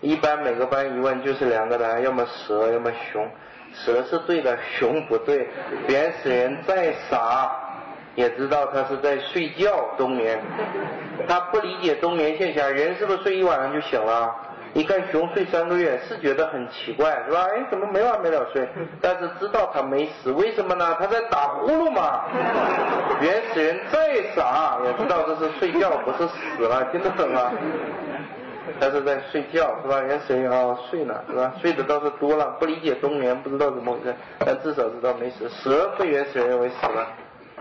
一般每个班一问就是两个答案，要么蛇，要么熊。蛇是对的，熊不对。原始人再傻，也知道他是在睡觉冬眠。他不理解冬眠现象，人是不是睡一晚上就醒了？你看熊睡三个月是觉得很奇怪，是吧？哎，怎么没完没了睡？但是知道他没死，为什么呢？他在打呼噜嘛。原始人再傻也知道这是睡觉，不是死了，听得懂吗？他是在睡觉，是吧？原始人啊睡呢，是吧？睡的倒是多了，不理解冬眠，不知道怎么回事，但至少知道没死。蛇被原始人认为死了。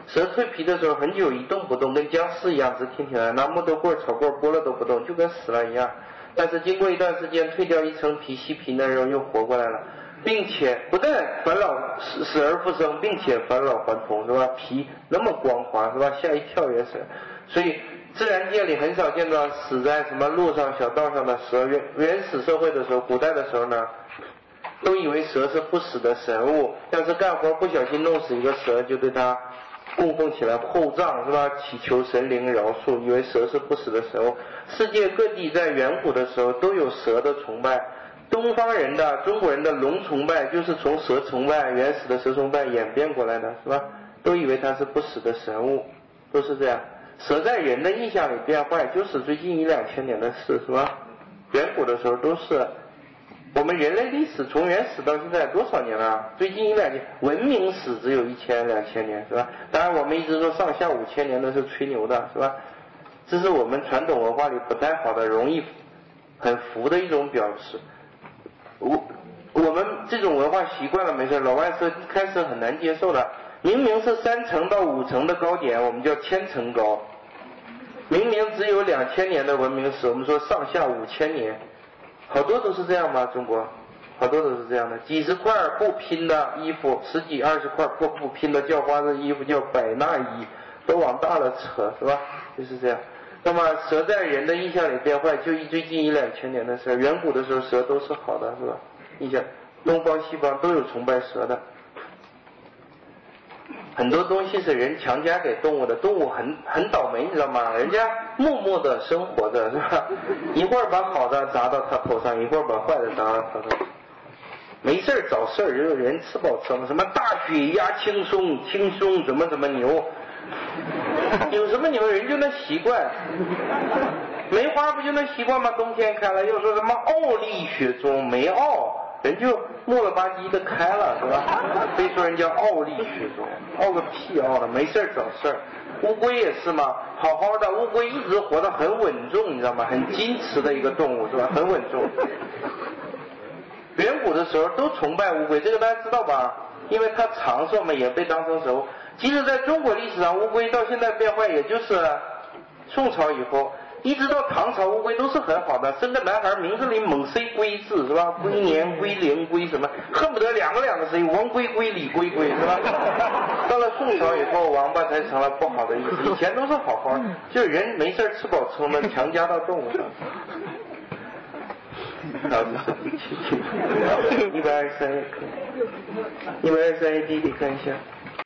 蛇蜕皮的时候很久一动不动，跟僵尸一样直挺挺的，拿木头棍、草棍拨了都不动，就跟死了一样。但是经过一段时间蜕掉一层皮，细皮嫩肉又活过来了，并且不但返老死死而复生，并且返老还童，是吧？皮那么光滑，是吧？吓一跳原始人。所以自然界里很少见到死在什么路上、小道上的蛇。原原始社会的时候，古代的时候呢，都以为蛇是不死的神物，要是干活不小心弄死一个蛇，就对它。供奉起来厚葬是吧？祈求神灵饶恕，以为蛇是不死的神物。世界各地在远古的时候都有蛇的崇拜。东方人的中国人的龙崇拜就是从蛇崇拜原始的蛇崇拜演变过来的，是吧？都以为它是不死的神物，都是这样。蛇在人的印象里变坏，就是最近一两千年的事，是吧？远古的时候都是。我们人类历史从原始到现在多少年了？最近一两年，文明史只有一千两千年，是吧？当然，我们一直说上下五千年的是吹牛的，是吧？这是我们传统文化里不太好的，容易很浮的一种表示。我我们这种文化习惯了没事，老外是开始很难接受的。明明是三层到五层的高点，我们叫千层高；明明只有两千年的文明史，我们说上下五千年。好多都是这样吗？中国，好多都是这样的。几十块布拼的衣服，十几二十块破布拼的叫花子衣服叫百纳衣，都往大了扯，是吧？就是这样。那么蛇在人的印象里变坏，就一最近一两千年的事儿。远古的时候蛇都是好的，是吧？印象，东方西方都有崇拜蛇的。很多东西是人强加给动物的，动物很很倒霉，你知道吗？人家默默的生活着，是吧？一会儿把好的砸到他头上，一会儿把坏的砸到他头上，没事儿找事儿，人人吃饱撑，什么大雪压轻松轻松，怎么怎么牛，有什么牛？人就那习惯，梅花不就那习惯吗？冬天开了，又说什么傲立雪中梅傲。人就木了吧唧的开了，是吧？非说人家傲立雪中，傲个屁傲的，没事儿找事儿。乌龟也是嘛，好好的乌龟一直活得很稳重，你知道吗？很矜持的一个动物，是吧？很稳重。远古的时候都崇拜乌龟，这个大家知道吧？因为它长寿嘛，也被当成神物。即使在中国历史上，乌龟到现在变坏，也就是宋朝以后。一直到唐朝，乌龟都是很好的，生个男孩名字里猛塞“龟”字是吧？龟年、龟龄、龟什么，恨不得两个两个字，王龟龟、李龟龟是吧？到了宋朝以后，王八才成了不好的意思，以前都是好好，就人没事吃饱撑的，强加到动物上。好，一百二十三页，一百二十三页，弟弟看一下。